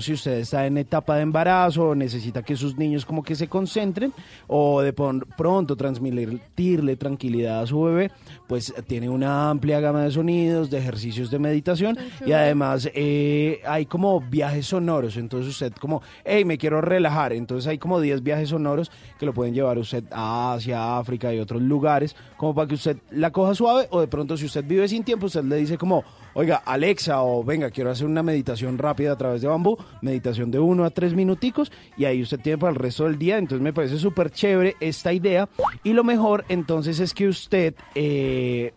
si usted está en etapa de embarazo, necesita que sus niños como que se concentren o de pronto transmitirle tranquilidad a su bebé, pues tiene una amplia gama de sonidos, de ejercicios de meditación y además eh, hay como viajes sonoros, entonces usted como, hey, me quiero relajar, entonces hay como 10 viajes sonoros que lo pueden llevar usted a Asia, África y otros lugares, como para que usted la coja suave o de pronto si usted vive sin tiempo, usted le dice como, oiga, Alexa o venga, quiero hacer una meditación rápida a través de bambú, meditación de uno a tres minuticos y ahí usted tiene para el resto del día. Entonces me parece súper chévere esta idea y lo mejor entonces es que usted eh,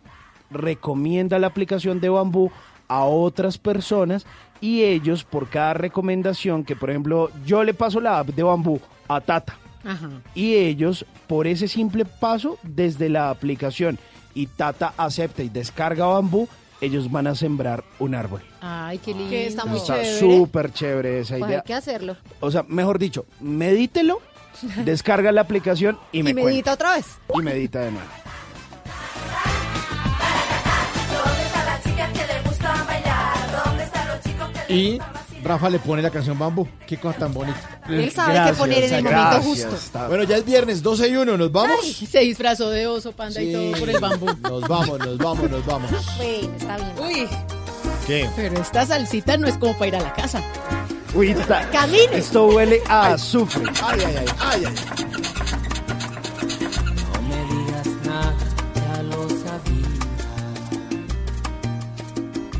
recomienda la aplicación de bambú a otras personas y ellos por cada recomendación que por ejemplo yo le paso la app de bambú a Tata y ellos por ese simple paso desde la aplicación y Tata acepta y descarga bambú ellos van a sembrar un árbol. Ay, qué lindo. Que está muy Está chévere. súper chévere esa Pues idea. hay que hacerlo. O sea, mejor dicho, medítelo, descarga la aplicación y me y medita otra vez. Y medita de nuevo. ¿Dónde están las chicas que les gusta bailar? ¿Dónde están los chicos que les Y? Rafa le pone la canción Bambú. Qué cosa tan bonita. Él sabe qué poner en el momento gracias, justo. está- Bueno, ya es viernes, 12 y 1, ¿nos vamos? Se disfrazó de oso, panda y todo por el bambú. Nos vamos, nos vamos, nos vamos. Bueno, está bien. Uy, ¿Qué? pero esta salsita no es como para ir a la casa. Uy, está- Camine. Esto huele a azufre. Ay, ay, ay, ay, ay. No me digas nada, ya lo sabía.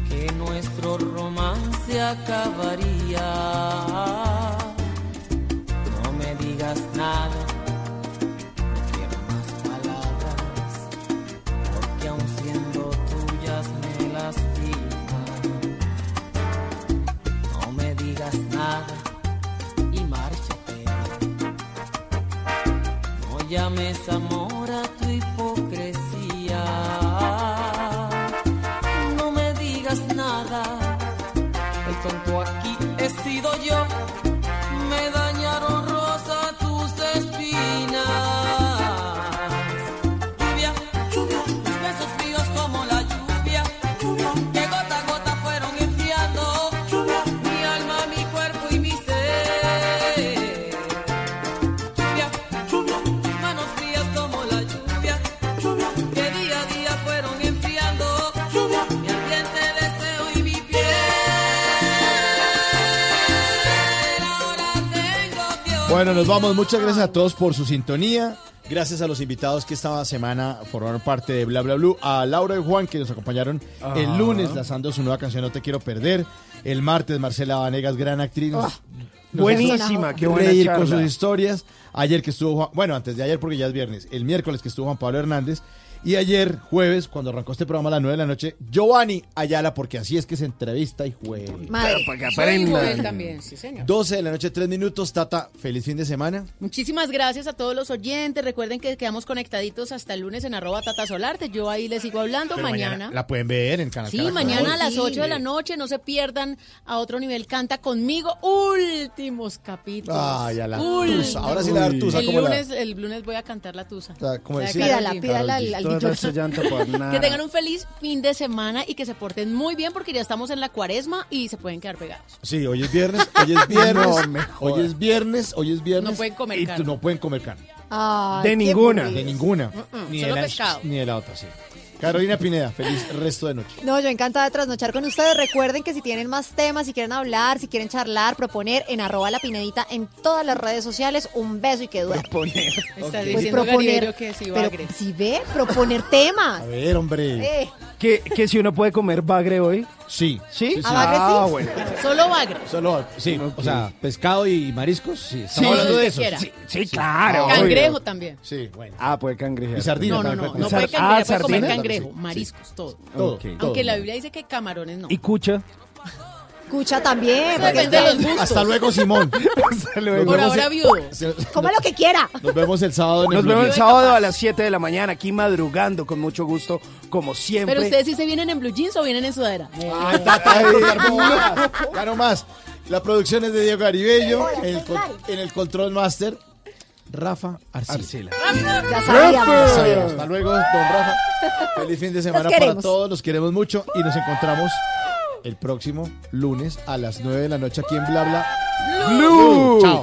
Que nuestro romance acabaría. No me digas nada, nos vamos. Muchas gracias a todos por su sintonía. Gracias a los invitados que esta semana formaron parte de Bla Bla Blue. A Laura y Juan que nos acompañaron el lunes lanzando su nueva canción No Te Quiero Perder. El martes Marcela Vanegas, gran actriz. nos- nos Buenísima, hizo qué buena reír con sus historias. Ayer que estuvo Juan, bueno, antes de ayer porque ya es viernes. El miércoles que estuvo Juan Pablo Hernández. Y ayer, jueves, cuando arrancó este programa a las 9 de la noche, Giovanni Ayala, porque así es que se entrevista y juega. Madre. Para que aprendan. Joel también, sí señor. 12 de la noche, 3 minutos. Tata, feliz fin de semana. Muchísimas gracias a todos los oyentes. Recuerden que quedamos conectaditos hasta el lunes en arroba Tata Solarte. Yo ahí les sigo hablando Pero mañana. La pueden ver en Canal Sí, Caracol. mañana a las Sí. 8 de la noche. No se pierdan a otro nivel. Canta conmigo. Últimos capítulos. Ay, a la Últimos. tusa. Ahora sí la dar tusa. El la- lunes, el lunes voy a cantar la tusa. como decía- de Pídala, pídala al, DJ. esta llanta por nada. Que tengan un feliz fin de semana y que se porten muy bien porque ya estamos en la cuaresma y se pueden quedar pegados. Sí, hoy es viernes, hoy es viernes, No hoy es viernes, hoy es viernes. No pueden comer y carne. no pueden comer carne. Ay, De ninguna. De ninguna. ni, de solo la, pescado. ni de la otra, sí. Carolina Pineda, feliz resto de noche. No, yo encantada de trasnochar con ustedes. Recuerden que si tienen más temas, si quieren hablar, si quieren charlar, proponer en arroba la pinedita en todas las redes sociales. Un beso y que duerma. Poner. Está Pues diciendo Garibello que sí, pero bagre. si ve, proponer temas. A ver, hombre. Eh, ¿Que, que si uno puede comer bagre hoy. Sí. ¿Sí? sí. ¿A bagre sí? Ah, bueno. Solo bagre. Solo, sí, Ok. o sea, pescado y mariscos, sí. Estamos Sí, hablando de eso. Sí, sí, claro. Cangrejo obvio. también. Sí, bueno. Ah, puede cangrejear. Y sardina. No, no, no. puede No comer. puede Ah, cangrejo, puede comer cangrejo, Sí. mariscos, todo. Todo, Ok. todo. Aunque la Biblia dice que camarones no. ¿Y cucha? Escucha también. Depende de los gustos. Hasta luego, Simón. Hasta luego. Por ahora viudo. Coma lo que quiera. Nos vemos el sábado en el Nos vemos el sábado a las 7 de la mañana, aquí madrugando, con mucho gusto, como siempre. Pero ustedes sí se vienen en blue jeans o vienen en sudadera. Ay, bobadas. Ya no más. La producción es de Diego Garibello. En el, en control master, Rafa Arcila. Arcila. Ya sabíamos. Sabíamos. Hasta luego, don Rafa. Feliz fin de semana para todos. Los queremos mucho y nos encontramos el próximo lunes a las 9 de la noche aquí en Bla Bla. Blue. Chao.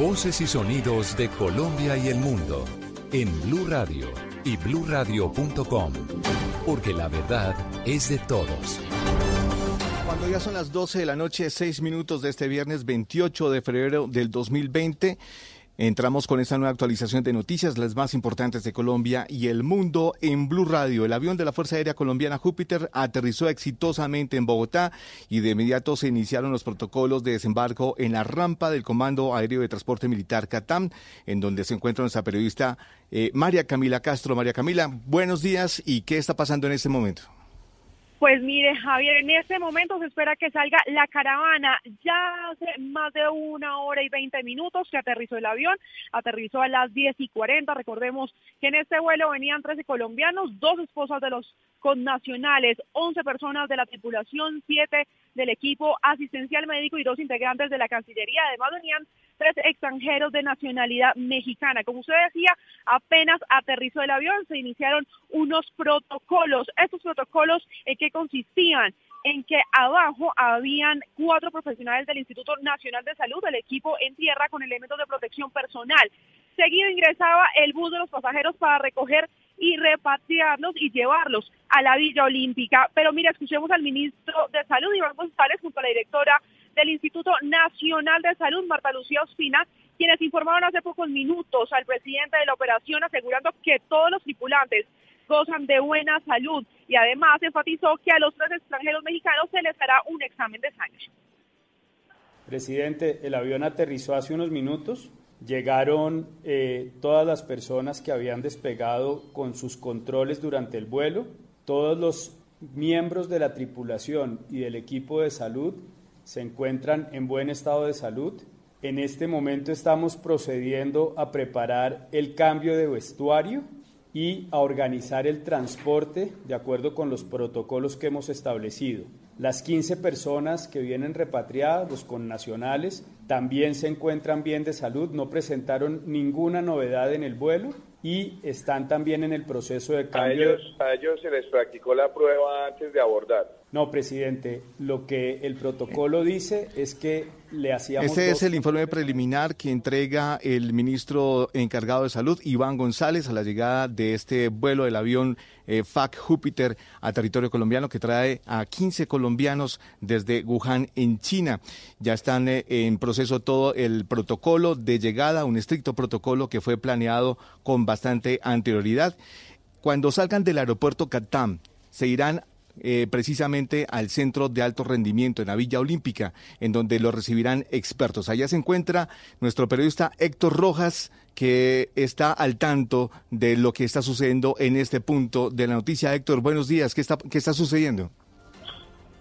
Voces y sonidos de Colombia y el mundo en Blue Radio y bluradio.com. Porque la verdad es de todos. Cuando ya son las 12 de la noche, 6 minutos de este viernes 28 de febrero del 2020, entramos con esta nueva actualización de noticias, las más importantes de Colombia y el mundo en Blue Radio. El avión de la Fuerza Aérea Colombiana Júpiter aterrizó exitosamente en Bogotá y de inmediato se iniciaron los protocolos de desembarco en la rampa del Comando Aéreo de Transporte Militar CATAM, en donde se encuentra nuestra periodista eh, María Camila Castro. María Camila, buenos días y qué está pasando en este momento. Pues mire, Javier, en este momento se espera que salga la caravana. Ya hace más de una hora y veinte minutos que aterrizó el avión. Aterrizó a las diez y cuarenta. Recordemos que en este vuelo venían 13 colombianos, dos esposas de los connacionales, 11 personas de la tripulación, siete del equipo asistencial médico y dos integrantes de la Cancillería. Además venían tres extranjeros de nacionalidad mexicana. Como usted decía, apenas aterrizó el avión, se iniciaron unos protocolos. Estos protocolos en qué consistían en que abajo habían cuatro profesionales del Instituto Nacional de Salud, del equipo en tierra con elementos de protección personal. Seguido ingresaba el bus de los pasajeros para recoger y repatriarlos y llevarlos a la Villa Olímpica. Pero mira, escuchemos al ministro de Salud, Iván González, junto a la directora del Instituto Nacional de Salud, Marta Lucía Ospina, quienes informaron hace pocos minutos al presidente de la operación asegurando que todos los tripulantes gozan de buena salud y además enfatizó que a los tres extranjeros mexicanos se les hará un examen de sangre. Presidente, el avión aterrizó hace unos minutos. Llegaron eh, todas las personas que habían despegado con sus controles durante el vuelo. Todos los miembros de la tripulación y del equipo de salud se encuentran en buen estado de salud. En este momento estamos procediendo a preparar el cambio de vestuario y a organizar el transporte de acuerdo con los protocolos que hemos establecido. Las 15 personas que vienen repatriadas, los connacionales, también se encuentran bien de salud, no presentaron ninguna novedad en el vuelo y están también en el proceso de A cambio. ellos, a ellos se les practicó la prueba antes de abordar. No, presidente, lo que el protocolo dice es que le hacíamos Este dos- es el informe preliminar que entrega el ministro encargado de salud, Iván González, a la llegada de este vuelo del avión eh, FAC Júpiter a territorio colombiano que trae a 15 colombianos desde Wuhan, en China. Ya están eh, en proceso todo el protocolo de llegada, un estricto protocolo que fue planeado con bastante anterioridad. Cuando salgan del aeropuerto Catam, se irán eh, precisamente al centro de alto rendimiento en la Villa Olímpica, en donde lo recibirán expertos. Allá se encuentra nuestro periodista Héctor Rojas, que está al tanto de lo que está sucediendo en este punto de la noticia. Héctor, buenos días. ¿Qué está, qué está sucediendo?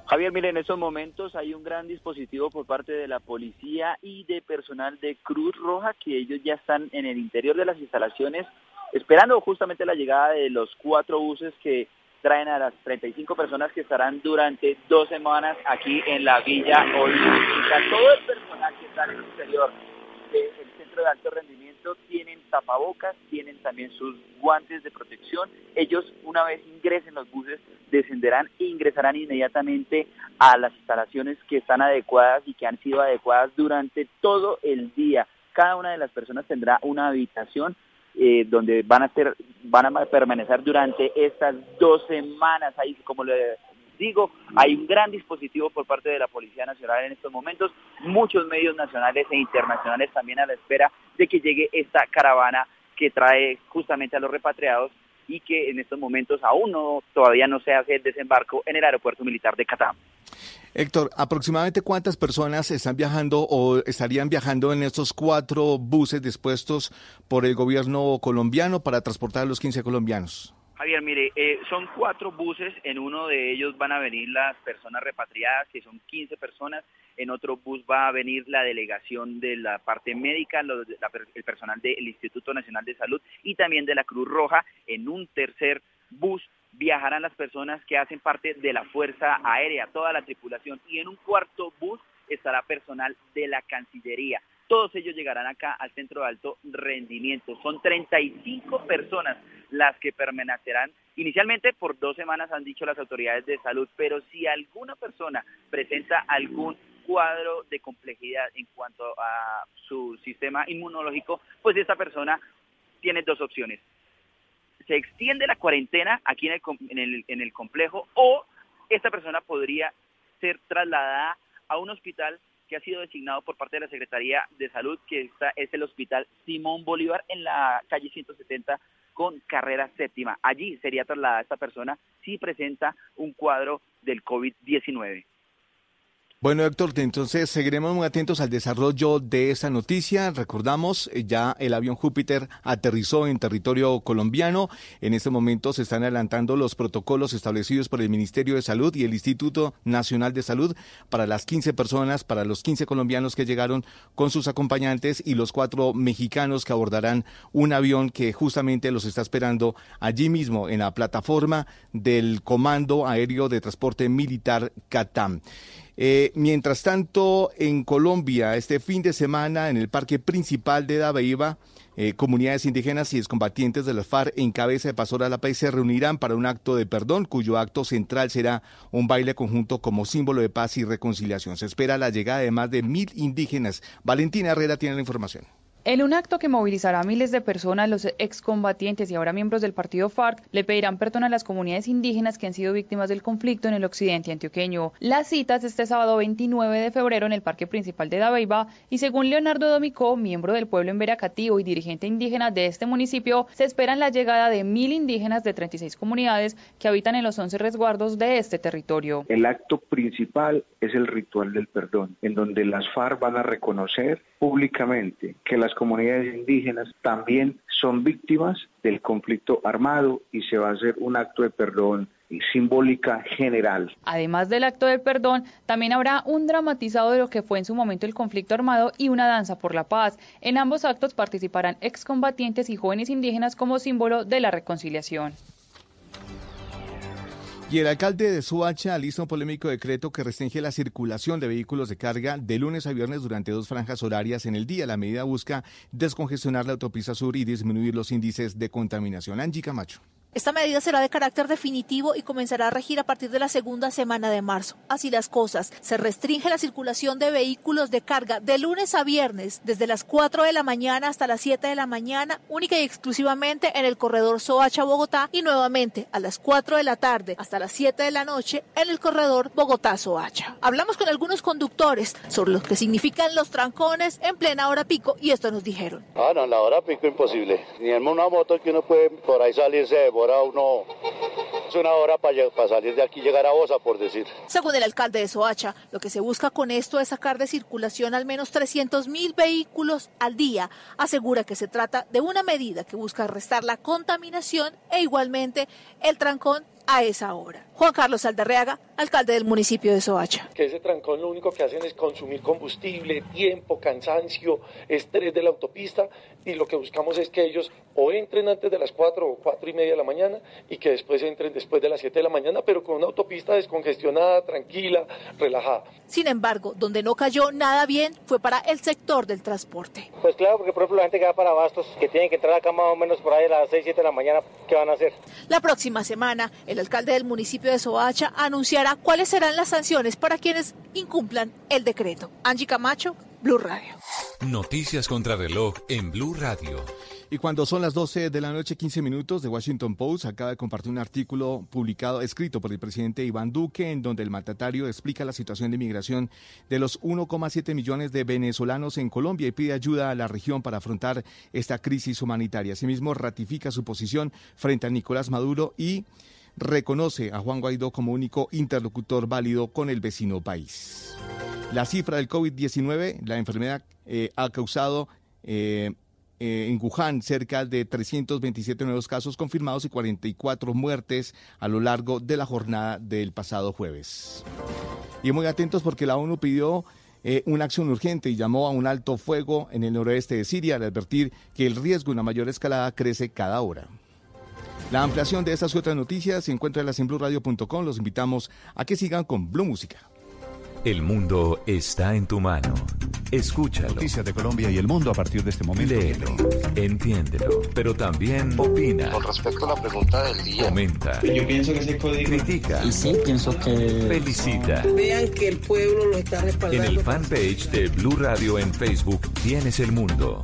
Javier, mire, en estos momentos hay un gran dispositivo por parte de la policía y de personal de Cruz Roja que ellos ya están en el interior de las instalaciones esperando justamente la llegada de los cuatro buses que traen a las 35 personas que estarán durante dos semanas aquí en la Villa Olímpica. Todo el personal que está en el interior del centro de alto rendimiento tienen tapabocas, tienen también sus guantes de protección. Ellos una vez ingresen los buses descenderán e ingresarán inmediatamente a las instalaciones que están adecuadas y que han sido adecuadas durante todo el día. Cada una de las personas tendrá una habitación eh, donde van a ser, van a permanecer durante estas dos semanas. Ahí, como le digo, hay un gran dispositivo por parte de la Policía Nacional en estos momentos, muchos medios nacionales e internacionales también a la espera de que llegue esta caravana que trae justamente a los repatriados y que en estos momentos aún no todavía no se hace el desembarco en el aeropuerto militar de Catam. Héctor, ¿aproximadamente cuántas personas están viajando o estarían viajando en estos cuatro buses dispuestos por el gobierno colombiano para transportar a los 15 colombianos? Javier, mire, eh, son cuatro buses, en uno de ellos van a venir las personas repatriadas, que son 15 personas, en otro bus va a venir la delegación de la parte médica, los- la- el personal del Instituto Nacional de Salud y también de la Cruz Roja, en un tercer bus viajarán las personas que hacen parte de la Fuerza Aérea, toda la tripulación, y en un cuarto bus estará personal de la Cancillería. Todos ellos llegarán acá al centro de alto rendimiento. Son 35 personas las que permanecerán inicialmente por dos semanas, han dicho las autoridades de salud, pero si alguna persona presenta algún cuadro de complejidad en cuanto a su sistema inmunológico, pues esta persona tiene dos opciones. Se extiende la cuarentena aquí en el, en el, en el complejo o esta persona podría ser trasladada a un hospital que ha sido designado por parte de la Secretaría de Salud, que está, es el Hospital Simón Bolívar en la calle 170 con carrera séptima. Allí sería trasladada esta persona si presenta un cuadro del COVID-19. Bueno, Héctor, entonces seguiremos muy atentos al desarrollo de esta noticia. Recordamos, eh, ya el avión Júpiter aterrizó en territorio colombiano. En este momento se están adelantando los protocolos establecidos por el Ministerio de Salud y el Instituto Nacional de Salud para las 15 personas, para los 15 colombianos que llegaron con sus acompañantes y los cuatro mexicanos que abordarán un avión que justamente los está esperando allí mismo en la plataforma del Comando Aéreo de Transporte Militar CATAM. Eh, mientras tanto, en Colombia, este fin de semana, en el parque principal de Dabeiba, eh, comunidades indígenas y excombatientes de las FARC en cabeza de Pastora La Paz se reunirán para un acto de perdón, cuyo acto central será un baile conjunto como símbolo de paz y reconciliación. Se espera la llegada de más de mil indígenas. Valentina Herrera tiene la información. En un acto que movilizará a miles de personas, los excombatientes y ahora miembros del partido FARC le pedirán perdón a las comunidades indígenas que han sido víctimas del conflicto en el occidente antioqueño. Las citas este sábado 29 de febrero en el parque principal de Dabeiba y según Leonardo Domicó, miembro del pueblo en Veracativo y dirigente indígena de este municipio, se esperan la llegada de mil indígenas de 36 comunidades que habitan en los 11 resguardos de este territorio. El acto principal es el ritual del perdón, en donde las FARC van a reconocer públicamente que las comunidades indígenas también son víctimas del conflicto armado y se va a hacer un acto de perdón simbólica general. Además del acto de perdón, también habrá un dramatizado de lo que fue en su momento el conflicto armado y una danza por la paz. En ambos actos participarán excombatientes y jóvenes indígenas como símbolo de la reconciliación. Y el alcalde de Suacha alista un polémico decreto que restringe la circulación de vehículos de carga de lunes a viernes durante dos franjas horarias en el día. La medida busca descongestionar la autopista sur y disminuir los índices de contaminación. Angie Camacho. Esta medida será de carácter definitivo y comenzará a regir a partir de la segunda semana de marzo. Así las cosas, se restringe la circulación de vehículos de carga de lunes a viernes, desde las 4 de la mañana hasta las 7 de la mañana, única y exclusivamente en el corredor Soacha-Bogotá y nuevamente a las 4 de la tarde hasta las 7 de la noche en el corredor Bogotá-Soacha. Hablamos con algunos conductores sobre lo que significan los trancones en plena hora pico y esto nos dijeron. Ah, no, en la hora pico imposible. Ni en una moto que uno puede por ahí salirse, demora uno. Es una hora para salir de aquí y llegar a Bosa, por decir. Según el alcalde de Soacha, lo que se busca con esto es sacar de circulación al menos 300 mil vehículos al día. Asegura que se trata de una medida que busca restar la contaminación e igualmente el trancón a esa hora. Juan Carlos Aldarreaga, alcalde del municipio de Soacha. que ese trancón lo único que hacen es consumir combustible, tiempo, cansancio, estrés de la autopista y lo que buscamos es que ellos o entren antes de las 4 o 4 y media de la mañana y que después entren después de las 7 de la mañana, pero con una autopista descongestionada, tranquila, relajada. Sin embargo, donde no cayó nada bien fue para el sector del transporte. Pues claro, porque por ejemplo la gente que va para Bastos, que tienen que entrar acá más o menos por ahí a las 6, 7 de la mañana, ¿qué van a hacer? La próxima semana, el alcalde del municipio de Soacha anunciará cuáles serán las sanciones para quienes incumplan el decreto. Angie Camacho, Blue Radio. Noticias contra reloj en Blue Radio. Y cuando son las 12 de la noche, 15 minutos, The Washington Post acaba de compartir un artículo publicado, escrito por el presidente Iván Duque, en donde el mandatario explica la situación de migración de los 1,7 millones de venezolanos en Colombia y pide ayuda a la región para afrontar esta crisis humanitaria. Asimismo, ratifica su posición frente a Nicolás Maduro y reconoce a Juan Guaidó como único interlocutor válido con el vecino país. La cifra del COVID-19, la enfermedad eh, ha causado eh, eh, en Wuhan cerca de 327 nuevos casos confirmados y 44 muertes a lo largo de la jornada del pasado jueves. Y muy atentos porque la ONU pidió una acción urgente y llamó a un alto fuego en el noroeste de Siria al advertir que el riesgo de una mayor escalada crece cada hora. La ampliación de estas y otras noticias se encuentra en blueradio.com. Los invitamos a que sigan con Blue Música. El mundo está en tu mano. Escúchalo. Noticias de Colombia y el mundo a partir de este momento. Léelo, entiéndelo, pero también opina, Con respecto a la pregunta del día. comenta, Yo pienso que ese código. critica, Y sí, pienso que. felicita. Vean que el pueblo lo está En respaldando. el fanpage de Blue Radio en Facebook tienes el mundo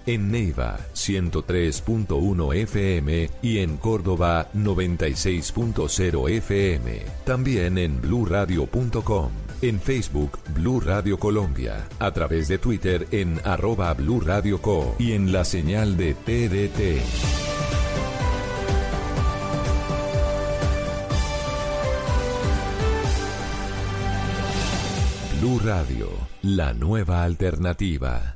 En Neiva, 103.1 FM. Y en Córdoba, 96.0 FM. También en bluradio.com. En Facebook, Blue Radio Colombia. A través de Twitter en arroba Blue Radio Co. Y en la señal de TDT. Blue Radio, la nueva alternativa.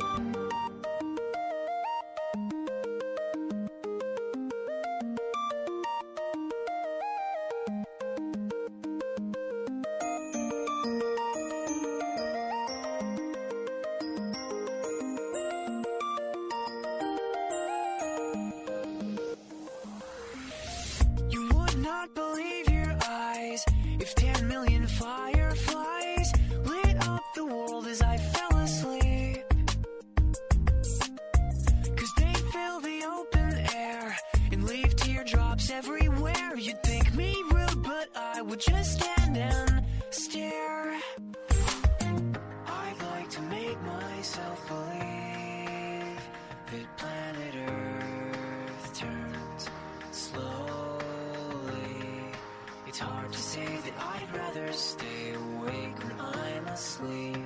to say that I'd rather stay awake when I'm asleep.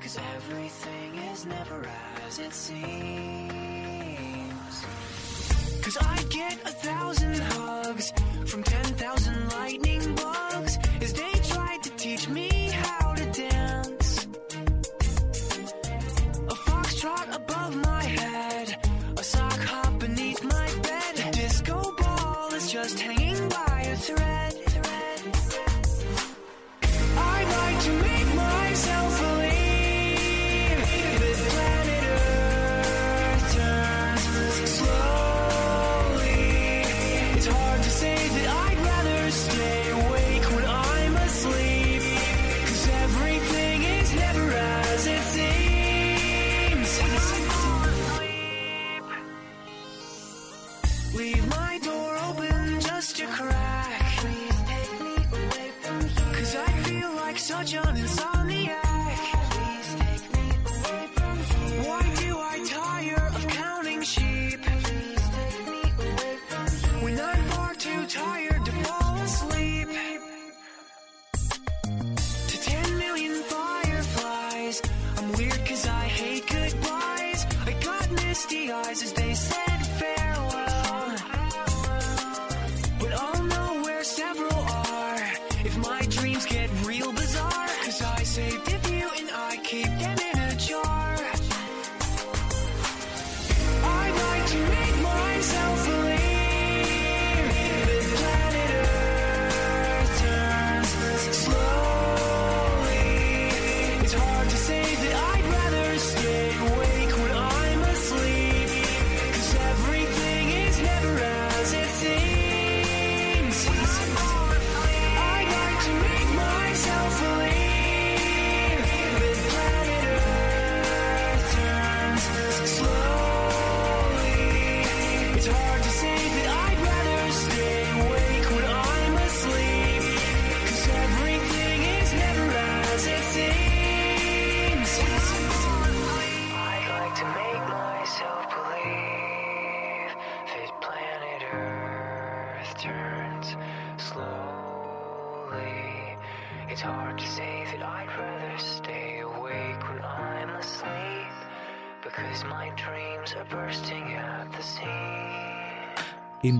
Cause everything is never as it seems. Cause I get a thousand hugs from ten thousand lightning. hard to say that I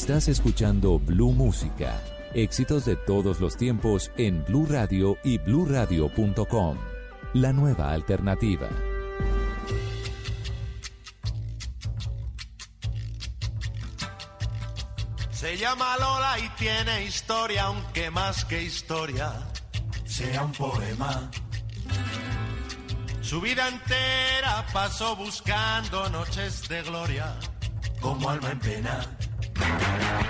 Estás escuchando Blue Música. Éxitos de todos los tiempos en Blue Radio y bluradio.com. La nueva alternativa. Se llama Lola y tiene historia, aunque más que historia sea un poema. Su vida entera pasó buscando noches de gloria, como alma en pena. Yeah.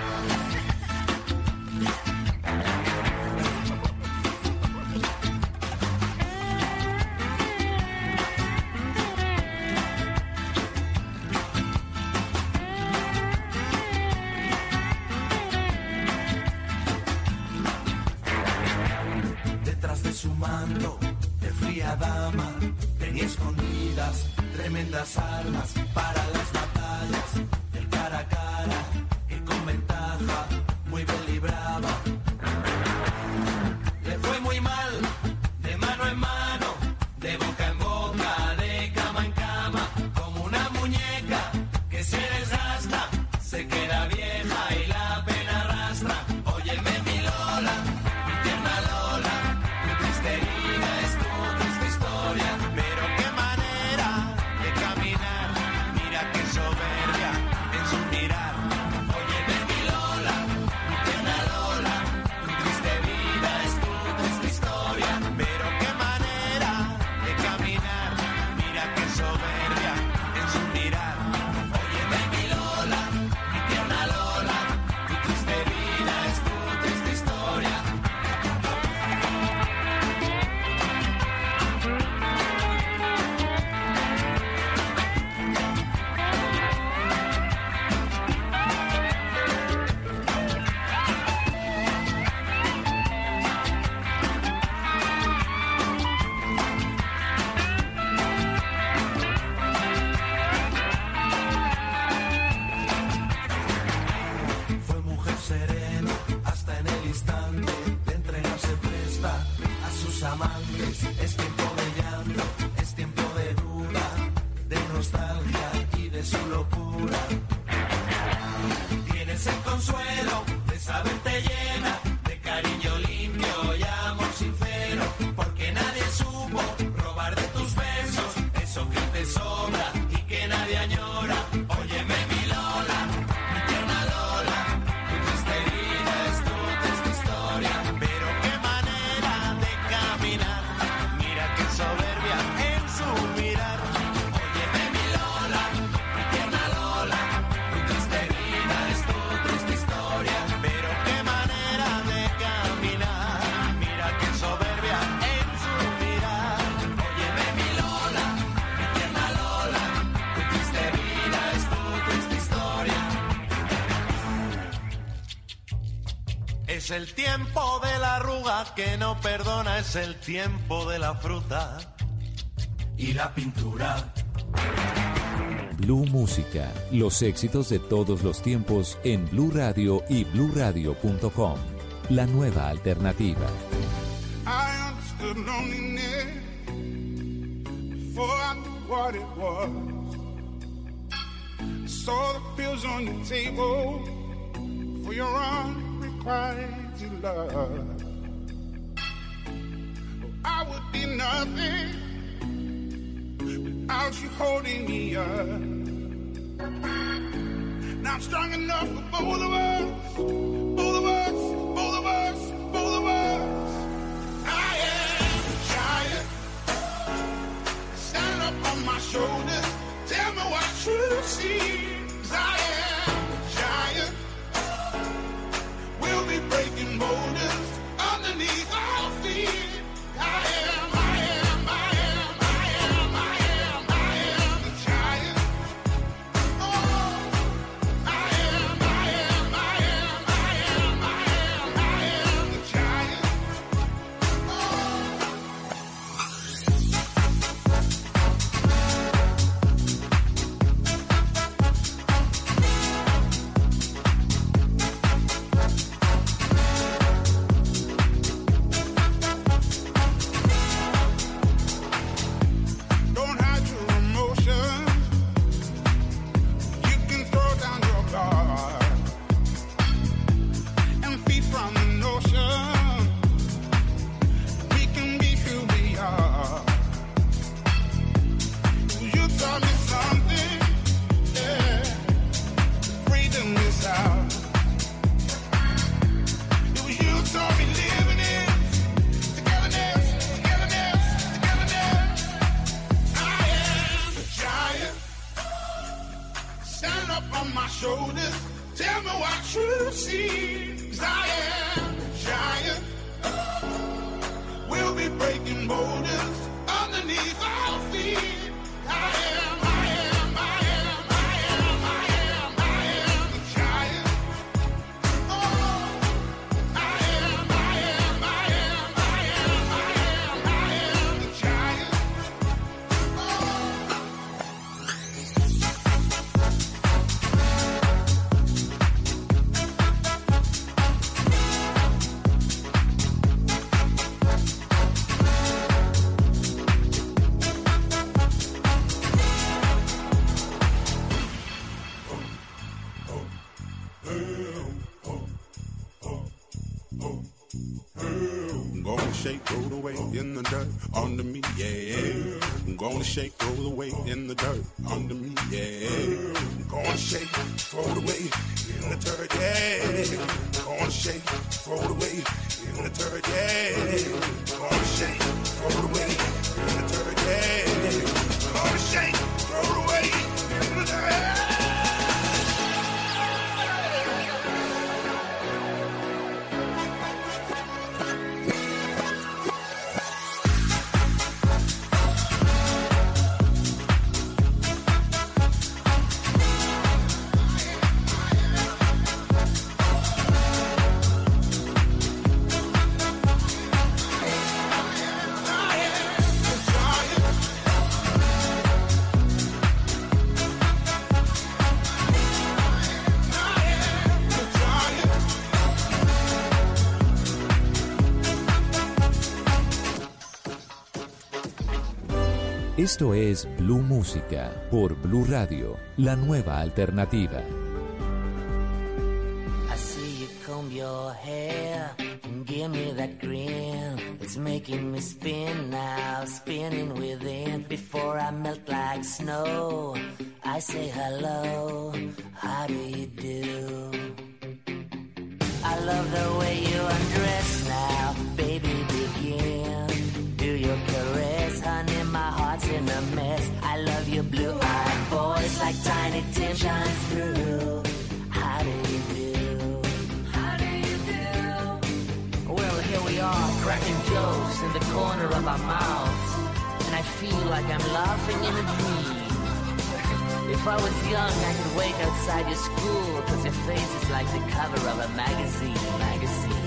El tiempo de la arruga que no perdona, es el tiempo de la fruta y la pintura. Blue Música. Los éxitos de todos los tiempos en Blue Radio y bluradio.com. La nueva alternativa. I understood loneliness before I knew what it was. Saw the pills on your table for your unrequited love. Oh, I would be nothing without you holding me up. Now I'm strong enough for both of us, both of us, both of us, both of us. I am a giant. Stand up on my shoulders. Tell me what you see. 'Cause I am Esto es Blue Música por Blue Radio, la nueva alternativa. I see you comb your hair and give me that grin. It's making me spin now, spinning within. Before I melt like snow, I say hello. feel like I'm laughing in a dream. If I was young, I could wake outside your school, cause your face is like the cover of a magazine, magazine.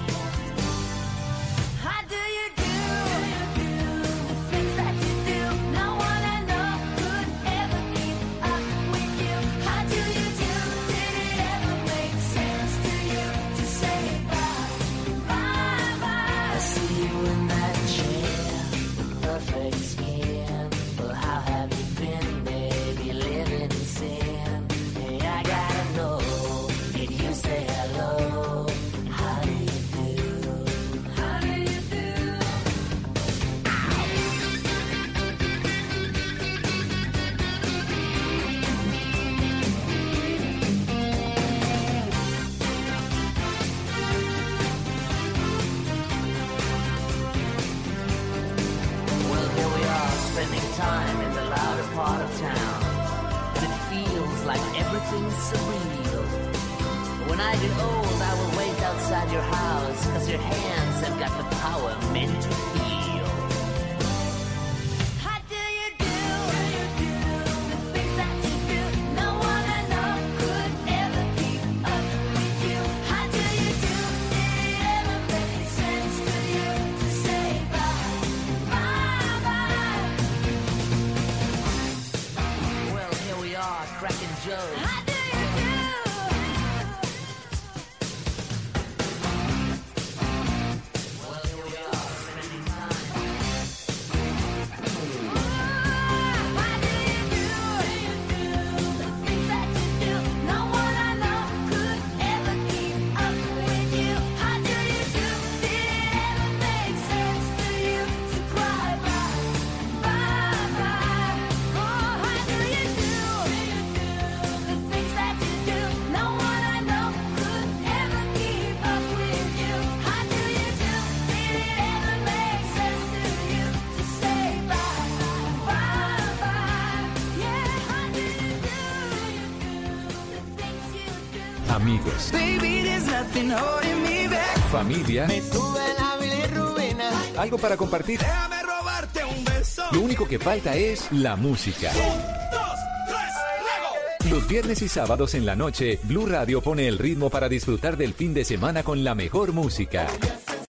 the old. Familia. Algo para compartir. Lo único que falta es la música. Los viernes y sábados en la noche, Blue Radio pone el ritmo para disfrutar del fin de semana con la mejor música.